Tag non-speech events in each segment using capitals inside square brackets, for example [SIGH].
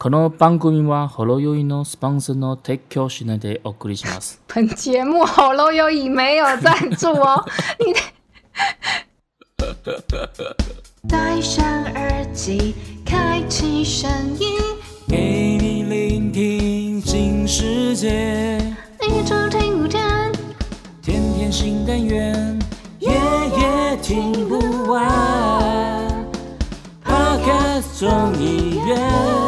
この番組はほろ酔いのスポンサーの提供しないでお送りします。[LAUGHS] 本节目好喽优已没有赞助哦，你[LAUGHS] 戴上耳机，开启声音，给你聆听新世界，一周听五天。天天新单元，夜夜听不完。Podcast 众议院。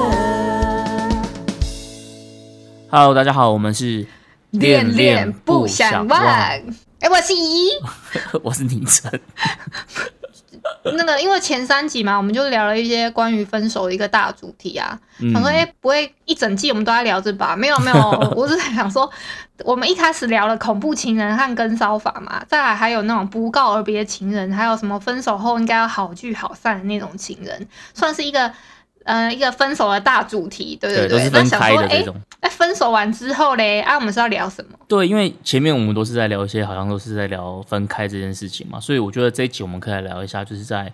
Hello，大家好，我们是恋恋不想忘。哎、我是怡。[LAUGHS] 我是宁晨。[LAUGHS] 那个，因为前三集嘛，我们就聊了一些关于分手的一个大主题啊。想说，哎、不会一整季我们都在聊这吧？没有，没有，[LAUGHS] 我是在想说，我们一开始聊了恐怖情人和跟骚法嘛，再来还有那种不告而别情人，还有什么分手后应该要好聚好散的那种情人，算是一个呃一个分手的大主题，对对对，都是分开的这种。那分手完之后嘞，啊，我们是要聊什么？对，因为前面我们都是在聊一些，好像都是在聊分开这件事情嘛，所以我觉得这一集我们可以来聊一下，就是在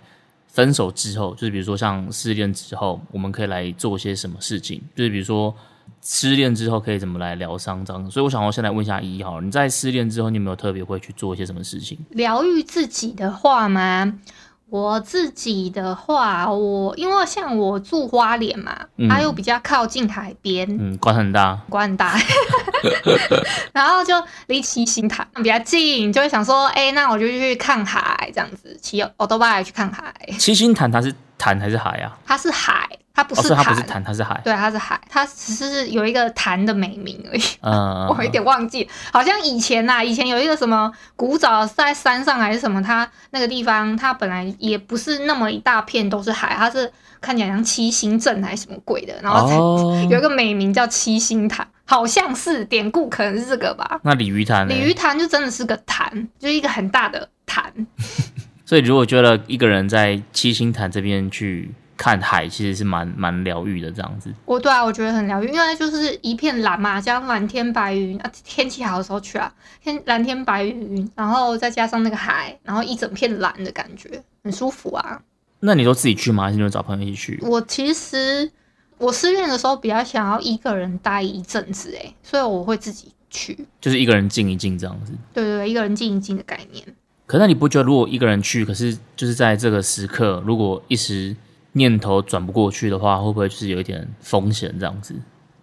分手之后，就是比如说像失恋之后，我们可以来做些什么事情，就是比如说失恋之后可以怎么来疗伤这样。所以我想要先来问一下一好了，你在失恋之后，你有没有特别会去做一些什么事情？疗愈自己的话吗？我自己的话，我因为像我住花莲嘛，嗯它又比较靠近海边，嗯，管很大，管很大，[LAUGHS] 然后就离七星潭比较近，就会想说，哎、那我就去看海，这样子骑 t o b i 去看海。七星潭它是潭还是海啊？它是海，它不哦，是它不，是潭，它是海。对，它是海，它只是有一个潭的美名而已。嗯，[LAUGHS] 我有点忘记，好像以前呐、以前有一个什么古早在山上还是什么，它那个地方它本来也不是那么一大片都是海，它是看起来像七星阵还是什么鬼的，然后 [LAUGHS] 有一个美名叫七星潭，好像是典故可能是这个吧。那鲤鱼潭呢？鲤鱼潭就真的是个潭，就是一个很大的潭。[LAUGHS] 所以如果觉得一个人在七星潭这边去看海，其实是蛮蛮疗愈的这样子。我对啊，我觉得很疗愈，因为就是一片蓝嘛，加上蓝天白云啊，天气好的时候去啊，天蓝天白云，然后再加上那个海，然后一整片蓝的感觉，很舒服啊。那你都自己去吗？还是你会找朋友一起去？我其实我失恋的时候比较想要一个人待一阵子，诶，所以我会自己去。就是一个人静一静这样子。对对对，一个人静一静的概念。可是那你不觉得，如果一个人去，可是就是在这个时刻，如果一时念头转不过去的话，会不会就是有一点风险这样子？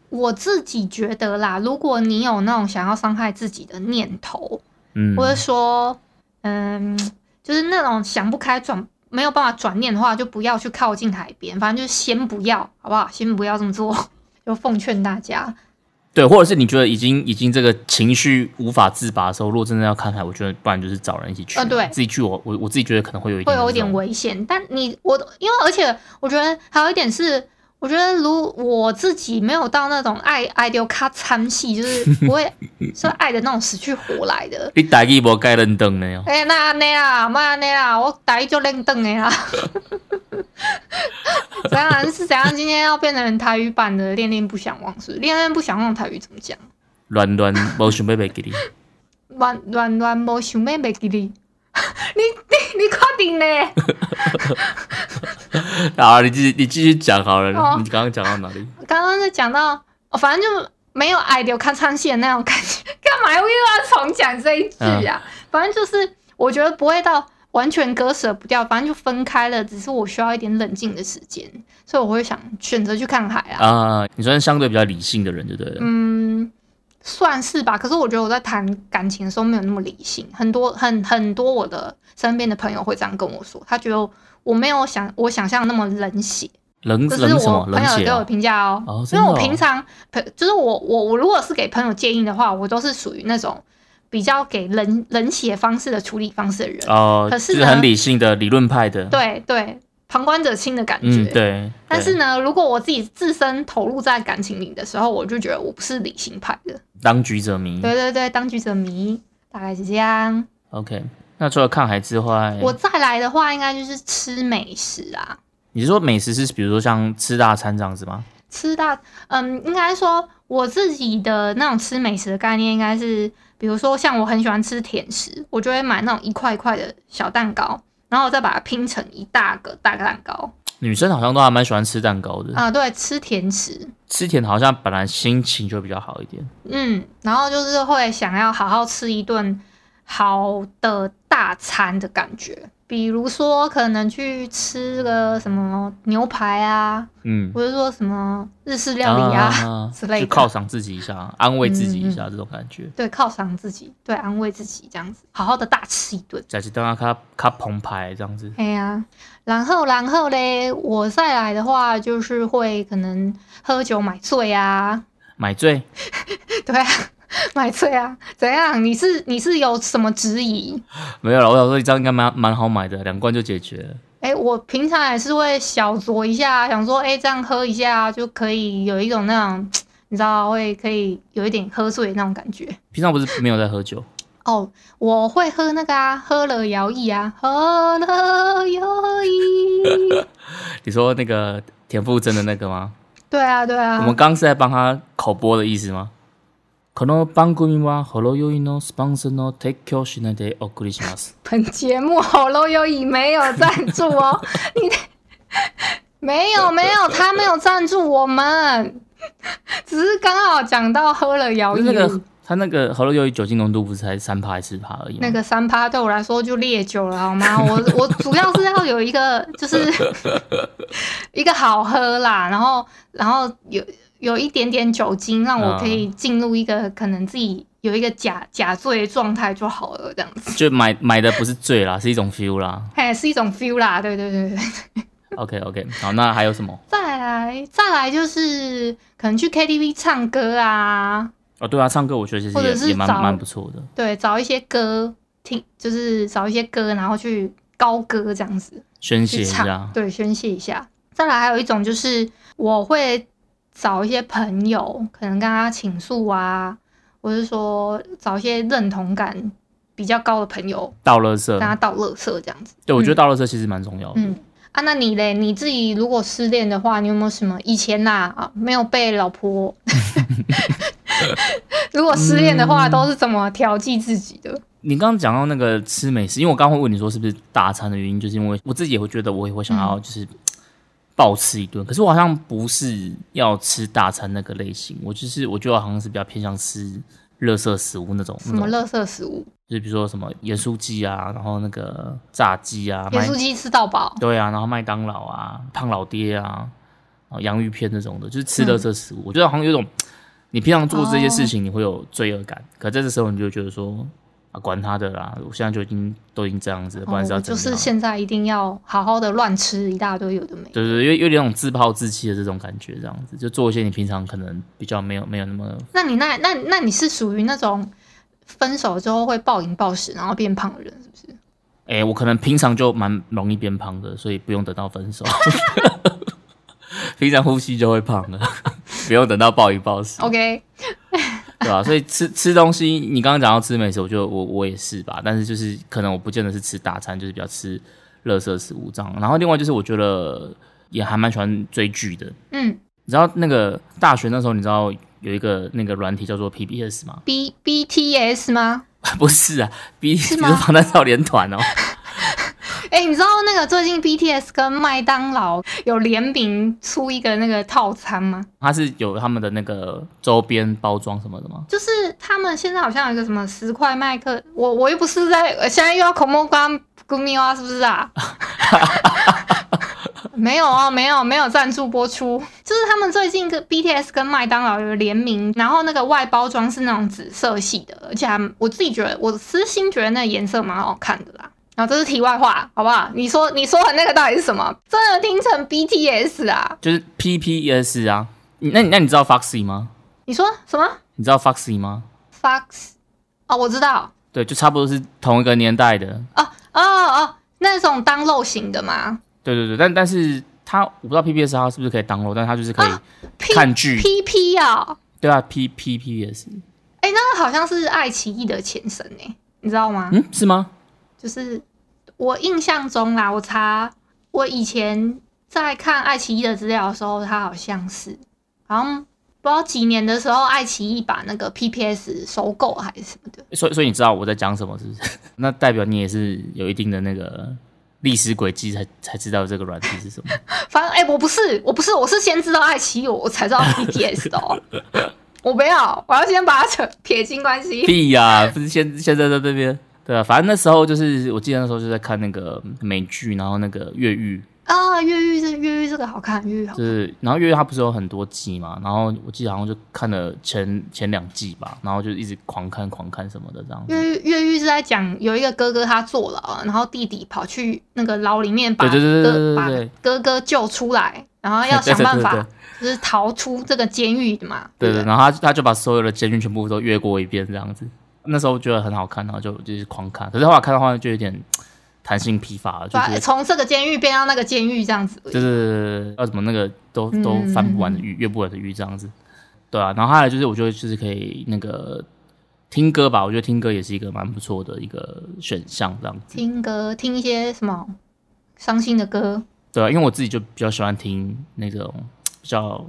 我自己觉得啦，如果你有那种想要伤害自己的念头，嗯，或者说，嗯，就是那种想不开转没有办法转念的话，就不要去靠近海边，反正就是先不要，好不好？先不要这么做，[LAUGHS] 就奉劝大家。对，或者是你觉得已经已经这个情绪无法自拔的时候，如果真的要看海，我觉得不然就是找人一起去。呃对自己去我我我自己觉得可能会有一会有一点危险。但你我因为而且我觉得还有一点是，我觉得如我自己没有到那种爱爱丢卡参戏，就是 [LAUGHS] 不会是爱的那种死去活来的。你打一波该认凳呢？哎、那安尼啦，莫安尼啦，我打一就认凳的啦。[LAUGHS] 怎样是怎样？今天要变成台语版的《恋恋不想忘》是？恋恋不想忘台语怎么讲？乱乱无想要袂给你。乱乱乱无想要袂记 [LAUGHS] 你。你你你确定呢？[LAUGHS] 好，你继续你继续讲好了。哦你刚刚讲到哪里？刚刚是讲到，哦反正就没有爱丢看唱戏的那种感觉。干嘛又要重讲这一句啊？反正就是我觉得不会到完全割舍不掉，反正就分开了，只是我需要一点冷静的时间，所以我会想选择去看海啊。啊、你算是相对比较理性的人，就对了。嗯，算是吧。可是我觉得我在谈感情的时候没有那么理性，很多很很多我的身边的朋友会这样跟我说，他觉得我没有想我想象那么冷血。冷这是冷什么？我朋友给我评价哦因为我平常朋就是我我我如果是给朋友建议的话，我都是属于那种比较给冷冷血方式的处理方式的人。哦，可是是很理性的理论派的。，对对，旁观者清的感觉。嗯，对。对但是呢，如果我自己自身投入在感情里的时候，我就觉得我不是理性派的。当局者迷。对对对，当局者迷，大概是这样。OK，那除了看海之外，我再来的话，应该就是吃美食啊，你是说美食是比如说像吃大餐这样子吗？吃大，嗯，应该说我自己的那种吃美食的概念，应该是，比如说像我很喜欢吃甜食，我就会买那种一块一块的小蛋糕，然后再把它拼成一大个大蛋糕。女生好像都还蛮喜欢吃蛋糕的，啊，对，吃甜食，吃甜好像本来心情就比较好一点。嗯，然后就是会想要好好吃一顿好的大餐的感觉，比如说可能去吃个什么牛排啊，嗯，或者说什么日式料理啊 [LAUGHS] 之类的，就犒赏自己一下，安慰自己一下这种感觉。对，犒赏自己，对，安慰自己这样子，好好的大吃一顿，再去当他他他澎湃这样子。哎呀，然后然后嘞，我再来的话就是会可能喝酒买醉啊，买醉，[LAUGHS] 对啊。[LAUGHS] 买醉啊？怎样？你是你是有什么质疑？没有了，我想说这样应该蛮蛮好买的，两罐就解决了。哎，我平常也是会小酌一下，想说，哎，这样喝一下就可以有一种那种，你知道，会可以有一点喝醉那种感觉。平常不是没有在喝酒？哦，我会喝那个啊，喝了摇曳啊，喝了摇曳。[LAUGHS] 你说那个田馥甄的那个吗？对啊，对啊。我们刚是在帮他口播的意思吗？この番組はホロヨイのスポンサーの提供しないでお送りします。[LAUGHS] 本节目好ロヨイ没有赞助哦，[LAUGHS] 你没有没有，他没有赞助我们，只是刚好讲到喝了摇曳。他那个喉咙由于酒精浓度不是才三趴还是四趴而已？那个三趴对我来说就烈酒了，好吗？[LAUGHS] 我我主要是要有一个就是一个好喝啦，然后然后有 有一点点酒精，让我可以进入一个可能自己有一个假假醉的状态就好了，这样子。就买买的不是醉啦，是一种 feel 啦。嘿，是一种 feel 啦，对对对对。OK OK，好，那还有什么？再来再来就是可能去 KTV 唱歌啊。哦，对啊，唱歌我觉得其实也蛮蛮不错的。对，找一些歌听，就是找一些歌，然后去高歌这样子宣泄一下。对，宣泄一下。再来还有一种就是我会找一些朋友，可能跟他倾诉啊，或是说找一些认同感比较高的朋友倒乐色，跟他倒乐色这样子。对，我觉得倒乐色其实蛮重要的。嗯啊，那你嘞？你自己如果失恋的话，你有没有什么以前呐啊没有被老婆？[LAUGHS] 如果失恋的话，都是怎么调剂自己的？你刚刚讲到那个吃美食，因为我刚刚会问你说是不是大餐的原因，就是因为我自己也会觉得我也会想要就是暴吃一顿，可是我好像不是要吃大餐那个类型，我就是我觉得好像是比较偏向吃热色食物那种。什么热色食物？就是比如说什么盐酥鸡啊，然后那个炸鸡啊，盐酥鸡吃到饱。对啊，然后麦当劳啊，胖老爹啊，然后洋芋片那种的，就是吃热色食物，我觉得好像有种。你平常做这些事情，你会有罪恶感，可在这时候你就觉得说啊，管他的啦，我现在就已经都已经这样子，不管是要就是现在一定要好好的乱吃一大堆有的没，对对，有有点那种自暴自弃的这种感觉，这样子就做一些你平常可能比较没有没有那么。那你那那那你是属于那种分手之后会暴饮暴食然后变胖的人是不是？哎，我可能平常就蛮容易变胖的，所以不用等到分手，[LAUGHS] 平常呼吸就会胖的。[LAUGHS] 不用等到暴饮暴食，OK，对吧？所以吃吃东西，你刚刚讲到吃美食，我就我我也是吧。但是就是可能我不见得是吃大餐，就是比较吃乐色食物这样。然后另外就是我觉得也还蛮喜欢追剧的。嗯，你知道那个大学那时候，你知道有一个那个软体叫做 PBS 吗？B B T S 吗？[LAUGHS] 不是啊，B 是防弹少年团哦。哎，你知道那个最近 BTS 跟麦当劳有联名出一个那个套餐吗？它是有他们的那个周边包装什么的吗？就是他们现在好像有一个什么十块麦克，我我又不是在现在又要口沫关咕咪啊，是不是啊？[LAUGHS] 没有啊，没有没有赞助播出，就是他们最近跟 BTS 跟麦当劳有联名，然后那个外包装是那种紫色系的，而且我自己觉得，我私心觉得那个颜色蛮好看的啦。然后这是题外话，好不好？你说你说的那个到底是什么？真的听成 BTS 啊？就是 PPS 啊？那那你知道 Foxy 吗？你说什么？你知道 Foxy 吗？Fox 哦，我知道。对，就差不多是同一个年代的。哦哦哦，那种当漏型的吗？对对对，但但是它我不知道 PPS 它是不是可以当漏，但它就是可以看剧。PP 啊？对啊，PPPS。哎，那个好像是爱奇艺的前身呢，你知道吗？嗯，是吗？就是我印象中啦，我查我以前在看爱奇艺的资料的时候，它好像是好像不知道几年的时候，爱奇艺把那个 PPS 收购还是什么的。所以，所以你知道我在讲什么是不是？[LAUGHS] 那代表你也是有一定的那个历史轨迹才才知道这个软体是什么。[LAUGHS] 反正哎、我不是，我不是，我是先知道爱奇艺，我才知道 [LAUGHS] BTS 的哦。我没有，我要先把它扯撇清关系。屁呀、不是现现在在这边，对啊，反正那时候就是我记得那时候就在看那个美剧，然后那个越狱，啊，越狱这越狱这个好看，越狱好看。就是然后越狱它不是有很多季嘛，然后我记得好像就看了前前两季吧，然后就一直狂看狂看什么的这样子。越狱越狱是在讲有一个哥哥他坐牢，然后弟弟跑去那个牢里面把哥把哥哥救出来，然后要想办法 [LAUGHS] 对就是逃出这个监狱的嘛。对对，对？然后他他就把所有的监狱全部都越过一遍这样子。那时候觉得很好看，然后就就是狂看，可是后来看的话就有点 [TSK] 弹性疲乏了，就是从这个监狱变到那个监狱这样子。就是要怎么那个都都嗯翻不完的鱼，越不完的鱼这样子。对啊，然后还有就是我觉得就是可以那个听歌吧，我觉得听歌也是一个蛮不错的一个选项这样子。听歌，听一些什么伤心的歌。对啊，因为我自己就比较喜欢听那种比较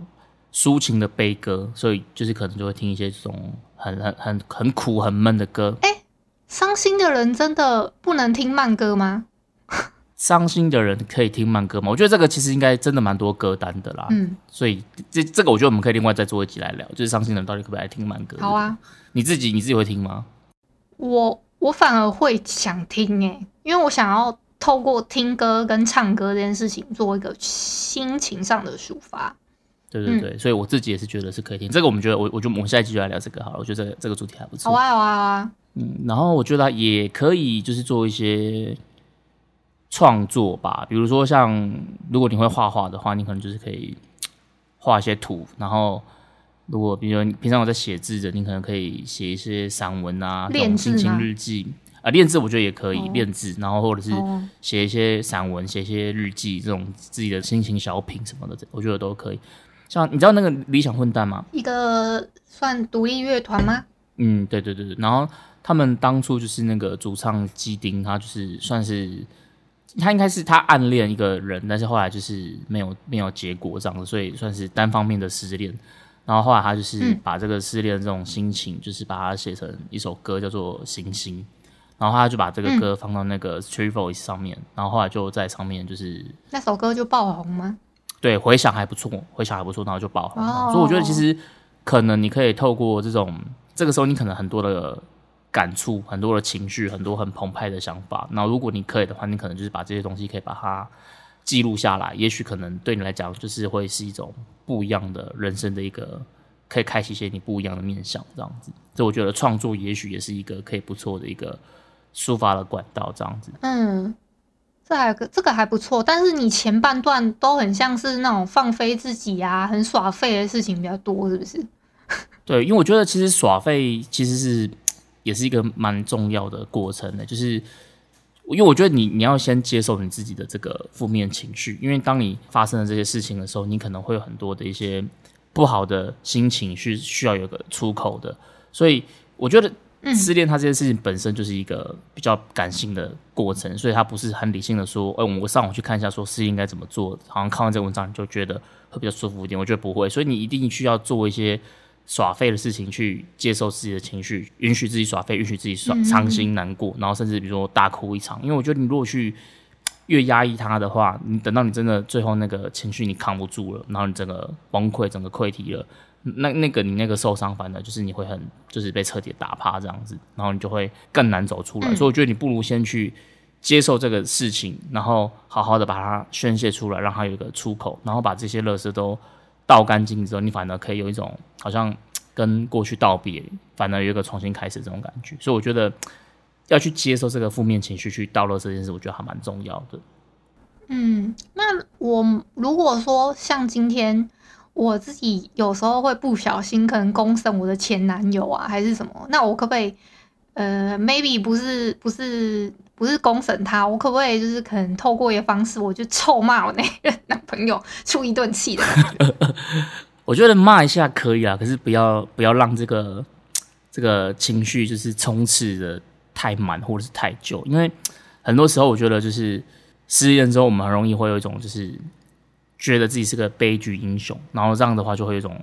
抒情的悲歌，所以就是可能就会听一些这种很很很很苦很闷的歌。哎伤心的人真的不能听慢歌吗？[LAUGHS] 伤心的人可以听慢歌吗？我觉得这个其实应该真的蛮多歌单的啦。嗯，所以这这个我觉得我们可以另外再做一集来聊，就是伤心的人到底可不可以来听慢歌？好，啊，你自己你自己会听吗？我我反而会想听诶，因为我想要透过听歌跟唱歌这件事情做一个心情上的抒发。对对对，所以我自己也是觉得是可以听。这个我们觉得，我我觉得我们下一期就来聊这个好了。我觉得这个这个主题还不错。好啊，好啊，好啊。嗯，然后我觉得也可以，就是做一些创作吧，比如说像如果你会画画的话，你可能就是可以画一些图，然后如果比如说你平常有在写字的，你可能可以写一些散文啊，这种练字心情日记啊，练字我觉得也可以哦练字，然后或者是哦写一些散文、写一些日记，这种自己的心情小品什么的，我觉得都可以。像你知道那个理想混蛋吗？一个算独立乐团吗？嗯，对对对对。然后他们当初就是那个主唱基丁，他就是算是他应该是他暗恋一个人，但是后来就是没有没有结果这样子，所以算是单方面的失恋。然后后来他就是嗯把这个失恋的这种心情，就是把它写成一首歌，叫做《行星》。然后他就把这个歌放到那个 Street Voice 上面，然后后来就在上面就是那首歌就爆红吗？对，回响还不错，回响还不错，然后就爆红了。哦所以我觉得其实可能你可以透过这种，这个时候你可能很多的感触、很多的情绪、很多很澎湃的想法。那如果你可以的话，你可能就是把这些东西可以把它记录下来，也许可能对你来讲就是会是一种不一样的人生的一个，可以开启一些你不一样的面向，这样子。所以我觉得创作也许也是一个可以不错的一个抒发的管道，这样子。嗯，这还个这个还不错，但是你前半段都很像是那种放飞自己啊，很耍废的事情比较多，是不是？[LAUGHS] 对，因为我觉得其实耍废其实是也是一个蛮重要的过程的，就是因为我觉得你你要先接受你自己的这个负面情绪，因为当你发生了这些事情的时候，你可能会有很多的一些不好的心情是需要有个出口的，所以我觉得嗯失恋它这件事情本身就是一个比较感性的过程，所以它不是很理性的说，哎、我上网去看一下说是应该怎么做，好像看完这个文章你就觉得会比较舒服一点。我觉得不会，所以你一定需要做一些耍废的事情去接受自己的情绪，允许自己耍废，允许自己伤心难过，然后甚至比如说大哭一场。因为我觉得你如果去越压抑它的话，你等到你真的最后那个情绪你扛不住了，然后你整个崩溃，整个溃堤了。那那个你那个受伤，反而就是你会很就是被彻底打趴这样子，然后你就会更难走出来。嗯所以我觉得你不如先去接受这个事情，然后好好的把它宣泄出来，让它有一个出口，然后把这些乐色都倒干净之后，你反而可以有一种好像跟过去道别，反而有一个重新开始这种感觉。所以我觉得要去接受这个负面情绪，去倒垃圾这件事，我觉得还蛮重要的。嗯，那我如果说像今天我自己有时候会不小心可能公审我的前男友啊，还是什么，那我可不可以呃，maybe 不是不是不是公审他，我可不可以就是可能透过一个方式，我就臭骂我那个男朋友出一顿气的？[LAUGHS] 我觉得骂一下可以啊，可是不要不要让这个这个情绪就是充斥的太满或者是太久，因为很多时候我觉得就是失恋之后，我们很容易会有一种就是觉得自己是个悲剧英雄，然后这样的话就会有一种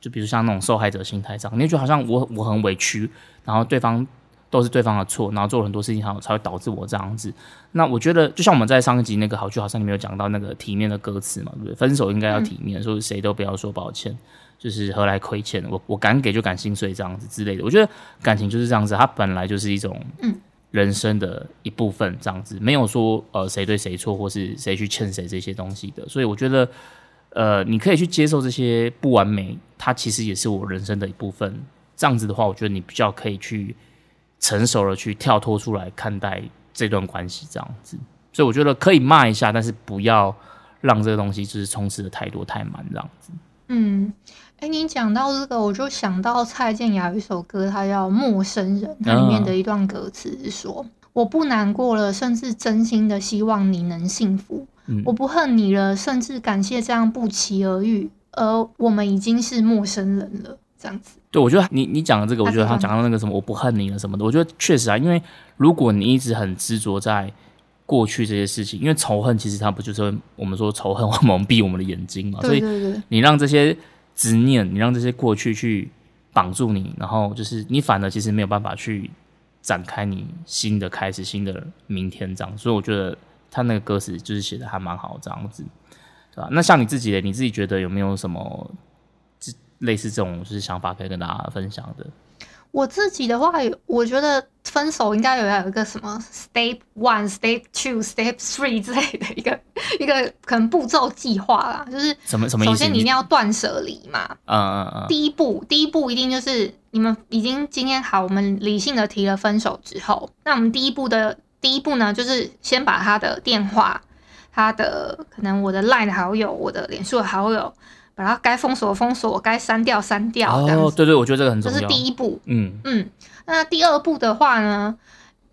就比如像那种受害者心态这样，你就觉得好像我我很委屈，然后对方都是对方的错，然后做了很多事情，才才会导致我这样子。那我觉得，就像我们在上一集那个好剧好像里面有讲到那个体面的歌词嘛，对不对？分手应该要体面，说谁都不要说抱歉，就是何来亏欠？我我敢给就敢心碎这样子之类的。我觉得感情就是这样子，它本来就是一种嗯人生的一部分，这样子没有说呃谁对谁错，或是谁去欠谁这些东西的。所以我觉得，呃，你可以去接受这些不完美，它其实也是我人生的一部分。这样子的话，我觉得你比较可以去。成熟了，去跳脱出来看待这段关系，这样子，所以我觉得可以骂一下，但是不要让这个东西就是充斥的太多太满，这样子。嗯，哎，你讲到这个，我就想到蔡健雅有一首歌，它叫《陌生人》，它里面的一段歌词是说：“我不难过了，甚至真心的希望你能幸福；我不恨你了，甚至感谢这样不期而遇，而我们已经是陌生人了。”这样子。对，我觉得你你讲的这个，我觉得他讲到那个什么，我不恨你了什么的，我觉得确实啊，因为如果你一直很执着在过去这些事情，因为仇恨其实它不就是我们说仇恨 [LAUGHS] 会蒙蔽我们的眼睛嘛，所以你让这些执念，你让这些过去去绑住你，然后就是你反而其实没有办法去展开你新的开始，新的明天这样，所以我觉得他那个歌词就是写的还蛮好这样子，对吧？那像你自己的，你自己觉得有没有什么这？类似这种就是想法，可以跟大家分享的。我自己的话，我觉得分手应该有有一个什么 step one、step two、step three 之类的一个一个可能步骤计划啦。就是什么什么？首先你一定要断舍离嘛。嗯嗯嗯。第一步，第一步一定就是你们已经今天好，我们理性的提了分手之后，那我们第一步的第一步呢，就是先把他的电话、他的可能我的 line 的好友、我的脸书的好友。把它该封锁封锁，该删掉删掉。哦，对对，我觉得这个很重要。这是第一步。嗯嗯，那第二步的话呢？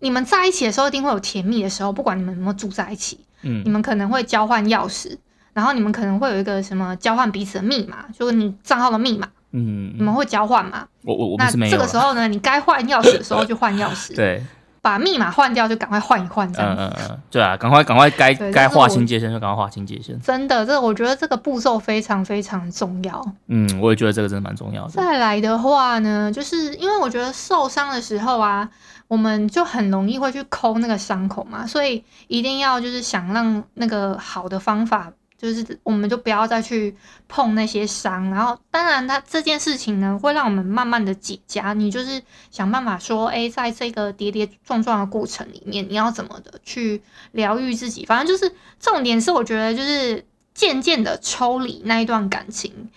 你们在一起的时候一定会有甜蜜的时候，不管你们有没有住在一起。嗯，你们可能会交换钥匙，然后你们可能会有一个什么交换彼此的密码，就是你账号的密码。嗯，你们会交换吗？我我我那这个时候呢，你该换钥匙的时候就换钥匙。[LAUGHS] 对。把密码换掉，就赶快换一换，这样。嗯嗯嗯，对啊，赶快赶快该该划清界限就赶快划清界限。真的，这我觉得这个步骤非常非常重要。嗯，我也觉得这个真的蛮重要的。再来的话呢，就是因为我觉得受伤的时候啊，我们就很容易会去抠那个伤口嘛，所以一定要就是想让那个好的方法。就是我们就不要再去碰那些伤，然后当然，它这件事情呢，会让我们慢慢的解痂。你就是想办法说，哎，在这个跌跌撞撞的过程里面，你要怎么的去疗愈自己？反正就是重点是，我觉得就是渐渐的抽离那一段感情。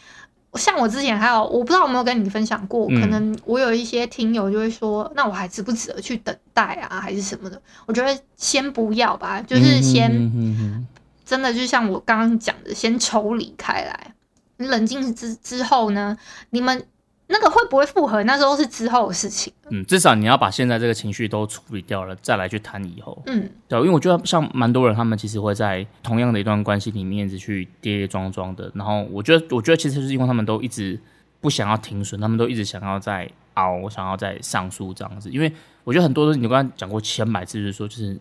像我之前还有，我不知道有没有跟你分享过，可能我有一些听友就会说，那我还值不值得去等待啊，还是什么的？我觉得先不要吧，就是先。真的就像我刚刚讲的，先抽离开来，你冷静之之后呢，你们那个会不会复合，那时候是之后的事情。嗯，至少你要把现在这个情绪都处理掉了，再来去谈以后。嗯，对，因为我觉得像蛮多人，他们其实会在同样的一段关系里面一直去跌跌撞撞的。然后我觉得，我觉得其实是因为他们都一直不想要停损，他们都一直想要在熬，想要在上诉这样子。因为我觉得很多人，你刚刚讲过千百次，就是说就是。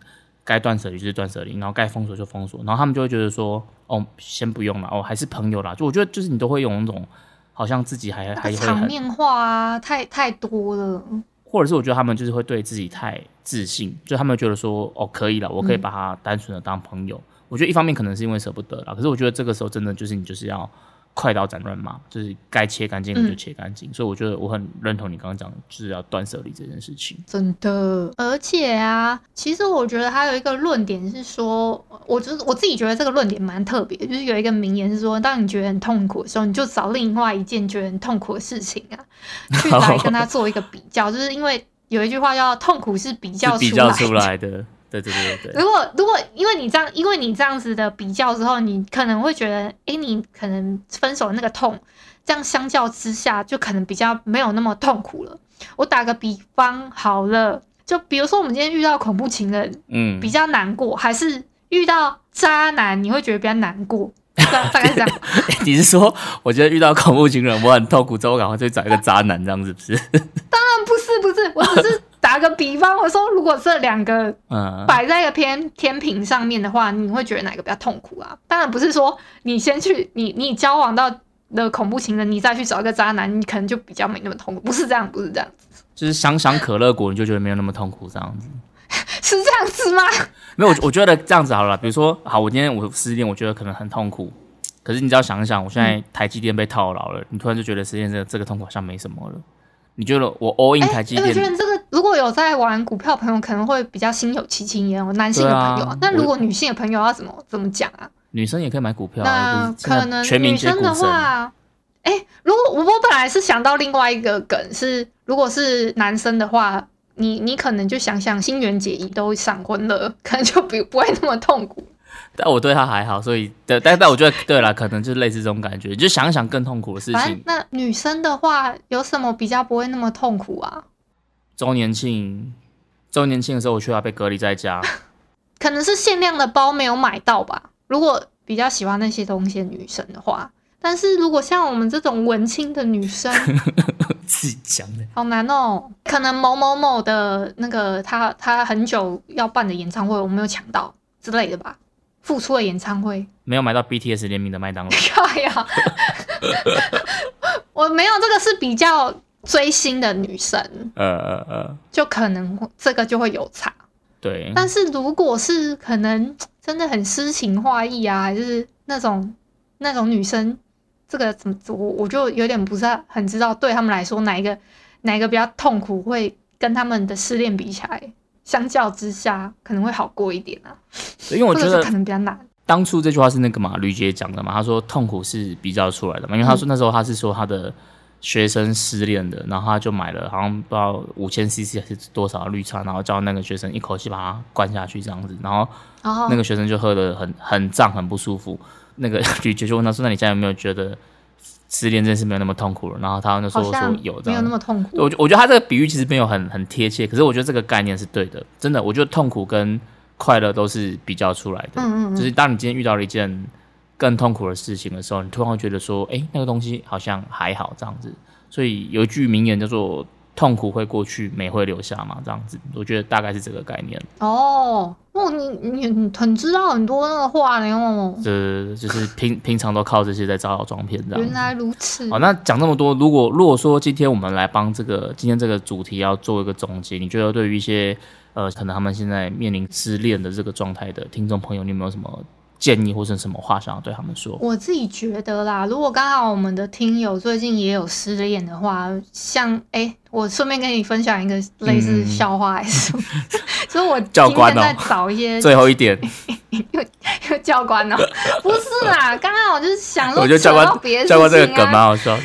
该断舍离就是断舍离，然后该封锁就封锁，然后他们就会觉得说，哦，先不用了，哦，还是朋友啦。就我觉得，就是你都会有那种，好像自己还还会场面话啊，太太多了。或者是我觉得他们就是会对自己太自信，就他们觉得说，哦，可以了，我可以把他单纯的当朋友。我觉得一方面可能是因为舍不得了，可是我觉得这个时候真的就是你就是要。快刀斩乱麻，就是该切干净的就切干净，所以我觉得我很认同你刚刚讲，就是要断舍离这件事情。真的，而且啊，其实我觉得还有一个论点是说，我觉得我自己觉得这个论点蛮特别，就是有一个名言是说，当你觉得很痛苦的时候，你就找另外一件觉得很痛苦的事情啊，[LAUGHS] 去来跟他做一个比较，就是因为有一句话叫“痛苦是比较比较出来的”。对对对对。如果如果因为你这样，因为你这样子的比较之后，你可能会觉得，哎，你可能分手那个痛，这样相较之下，就可能比较没有那么痛苦了。我打个比方好了，就比如说我们今天遇到恐怖情人，嗯，比较难过，还是遇到渣男，你会觉得比较难过？大概是这样。[LAUGHS] 你是说，我觉得遇到恐怖情人我很痛苦，之后赶快去找一个渣男，这样是不是？[LAUGHS] 当然不是，不是，我只是。打个比方，我说如果这两个摆在一个天天平上面的话，你会觉得哪个比较痛苦啊？当然不是说你先去你你交往到的恐怖情人，你再去找一个渣男，你可能就比较没那么痛苦。不是这样，不是这样子，就是想想可乐果，你就觉得没有那么痛苦这样子。是这样子吗？没有，我我觉得这样子好了。比如说，好，我今天我失恋，我觉得可能很痛苦。可是你只要想一想，我现在台积电被套牢了，你突然就觉得失恋这个这个痛苦好像没什么了。你觉得我 all in 台积电？我觉得这个如果有在玩股票朋友，可能会比较心有戚戚焉。男性的朋友，那如果女性的朋友要怎么怎么讲啊？女生也可以买股票啊，可能女生的话，哎，如果我我本来是想到另外一个梗是，如果是男生的话。你你可能就想想，新垣结衣都闪婚了，可能就不不会那么痛苦。但我对他还好，所以但但但我觉得对了，可能就是类似这种感觉，就想想更痛苦的事情。那女生的话，有什么比较不会那么痛苦啊？周年庆，周年庆的时候，我却要被隔离在家。[LAUGHS] 可能是限量的包没有买到吧。如果比较喜欢那些东西的女生的话。但是如果像我们这种文青的女生，[LAUGHS] 自己讲的好难哦。可能某某某的那个他他很久要办的演唱会，我没有抢到之类的吧？复出的演唱会 [LAUGHS] 没有买到 BTS 联名的麦当劳。[LAUGHS] 哎呀，我没有这个是比较追星的女生，呃呃呃，就可能这个就会有差。对，但是如果是可能真的很诗情画意啊，还是那种那种女生。这个怎么我我就有点不是很知道，对他们来说哪一个哪一个比较痛苦，会跟他们的失恋比起来，相较之下可能会好过一点啊。因为我觉得可能比较难。当初这句话是那个嘛，吕姐讲的嘛，他说痛苦是比较出来的嘛，因为他说那时候他是说他的学生失恋的，然后他就买了好像不知道五千 CC 还是多少绿茶，然后叫那个学生一口气把它灌下去这样子，然后那个学生就喝的很很胀很不舒服。那个 [LAUGHS] 吕杰就问他说：“那你现在有没有觉得失恋这件事没有那么痛苦了？”然后他那时候说：“有，没有那么痛苦。”我我觉得他这个比喻其实没有很很贴切，可是我觉得这个概念是对的，真的。我觉得痛苦跟快乐都是比较出来的。嗯嗯。就是当你今天遇到了一件更痛苦的事情的时候，你突然会觉得说：“哎，那个东西好像还好这样子。”所以有一句名言叫做。痛苦会过去，美会留下嘛？这样子，我觉得大概是这个概念。哦，哦，你你很知道很多那个话呢哦。对就是平 [LAUGHS] 平常都靠这些在招摇撞骗这样。原来如此。好，那讲这么多，如果如果说今天我们来帮这个今天这个主题要做一个总结，你觉得对于一些呃，可能他们现在面临失恋的这个状态的听众朋友，你有没有什么？建议或者什么话想要对他们说？我自己觉得啦，如果刚好我们的听友最近也有失恋的话，像哎，我顺便跟你分享一个类似笑话还是什么？所 [LAUGHS] 以我今天在找一些最后一点，[LAUGHS] 又又教官哦，[LAUGHS] 不是啦，刚刚我就是想说，我觉得教官教官这个梗蛮好笑的，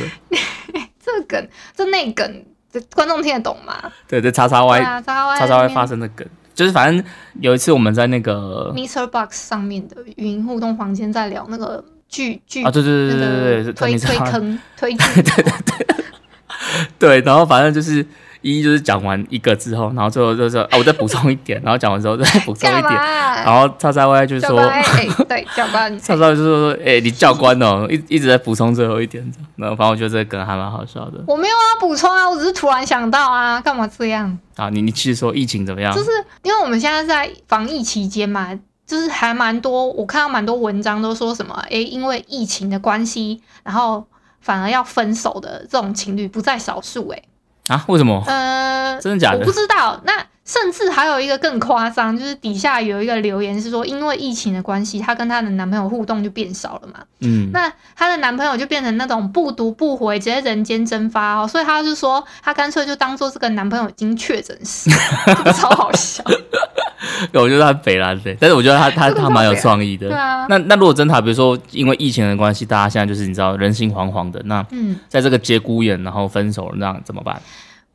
这个梗这内梗，这观众听得懂吗？对，这叉叉 Y 叉叉 Y 叉叉 Y 发生的梗。就是反正有一次我们在那个 Mr. Box 上面的语音互动房间在聊那个剧剧啊，对对对对对，推推坑推剧，对对对，对，然后反正就是。一就是讲完一个之后，然后最后就说啊，我再补充一点，然后讲完之后再补充一点，然后叉叉 Y 就是说，对教官，[LAUGHS] 叉叉就是说，哎，你教官哦，一一直在补充最后一点，然后反正我觉得这个梗还蛮好笑的。我没有要补充啊，我只是突然想到啊，干嘛这样？啊，你你其实说疫情怎么样？就是因为我们现在在防疫期间嘛，就是还蛮多，我看到蛮多文章都说什么，哎，因为疫情的关系，然后反而要分手的这种情侣不在少数，哎。啊？为什么？呃，真的假的？我不知道。那甚至还有一个更夸张，就是底下有一个留言是说，因为疫情的关系，她跟她的男朋友互动就变少了嘛。嗯。那她的男朋友就变成那种不读不回，直接人间蒸发哦。所以她就说，她干脆就当做这个男朋友已经确诊死，[LAUGHS] 超好笑。我觉得他北蓝的，但是我觉得他他他蛮有创意的。对啊。那那如果真的，比如说因为疫情的关系，大家现在就是你知道人心惶惶的，那嗯，在这个节骨眼，然后分手了，那怎么办？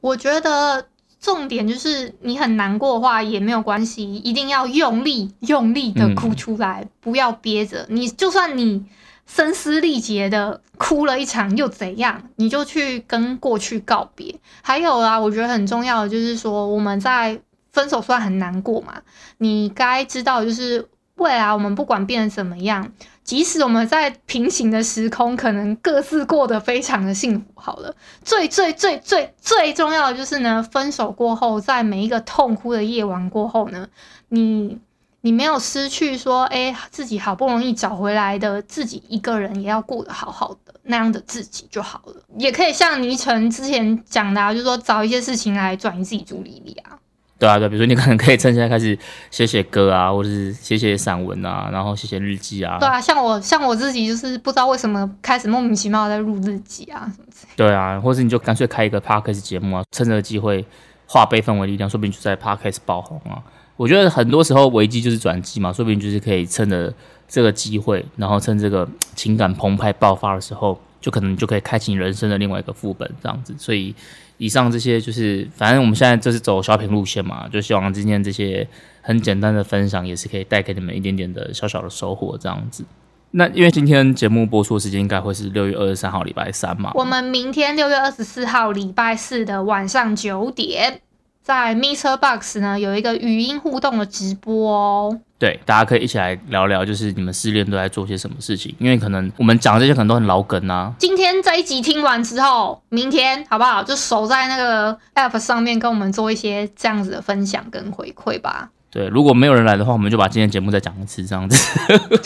我觉得重点就是你很难过的话也没有关系，一定要用力用力的哭出来，不要憋着。你就算你声嘶力竭的哭了一场又怎样？你就去跟过去告别。还有啊，我觉得很重要的就是说，我们在分手虽然很难过嘛，你该知道就是未来我们不管变得怎么样。即使我们在平行的时空，可能各自过得非常的幸福。好了，最最最最最重要的就是呢，分手过后，在每一个痛哭的夜晚过后呢，你你没有失去说，哎，自己好不容易找回来的自己一个人也要过得好好的那样的自己就好了。也可以像倪晨之前讲的，啊就是说找一些事情来转移自己注意力啊。对啊，对，比如说你可能可以趁现在开始写写歌啊，或者是写写散文啊，然后写写日记啊。对啊，像我像我自己就是不知道为什么开始莫名其妙在录日记啊什么之类。对啊，或者你就干脆开一个 podcast 节目啊，趁这个机会化悲愤为力量，说不定就在 podcast 爆红啊。我觉得很多时候危机就是转机嘛，说不定就是可以趁着这个机会，然后趁这个情感澎湃爆发的时候，就可能就可以开启人生的另外一个副本这样子。所以。以上这些就是，反正我们现在就是走小品路线嘛，就希望今天这些很简单的分享也是可以带给你们一点点的小小的收获，这样子。那因为今天节目播出的时间应该会是六月二十三号礼拜三嘛，我们明天六月二十四号礼拜四的晚上九点。在 Mr. Box 呢有一个语音互动的直播哦，对，大家可以一起来聊聊，就是你们失恋都在做些什么事情，因为可能我们讲这些可能都很老梗啊。今天这一集听完之后，明天好不好？就守在那个 App 上面，跟我们做一些这样子的分享跟回馈吧。对，如果没有人来的话，我们就把今天节目再讲一次，这样子。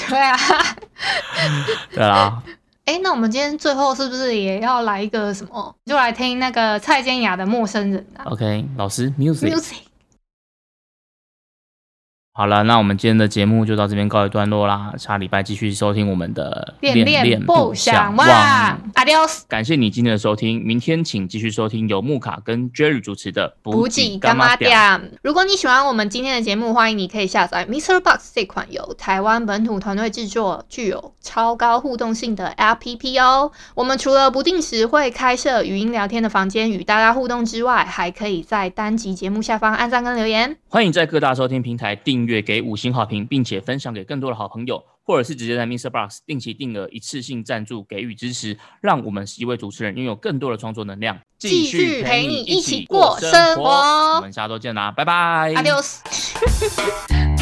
对啊，[LAUGHS] 对啊。哎，那我们今天最后是不是也要来一个什么？就来听那个蔡健雅的《陌生人》啊。OK，老师，music。好了，那我们今天的节目就到这边告一段落啦。下礼拜继续收听我们的恋恋不想忘，Adios。感谢你今天的收听，明天请继续收听由木卡跟 Jerry 主持的补给干妈店。如果你喜欢我们今天的节目，欢迎你可以下载 Mr. Box 这款由台湾本土团队制作、具有超高互动性的 APP 哦。我们除了不定时会开设语音聊天的房间与大家互动之外，还可以在单集节目下方按赞跟留言。欢迎在各大收听平台订。月给五星好评，并且分享给更多的好朋友，或者是直接在 Mr. Box 定期定额一次性赞助给予支持，让我们十一位主持人拥有更多的创作能量，继续陪你一起过生活。我们下周见啦，拜拜，Adios。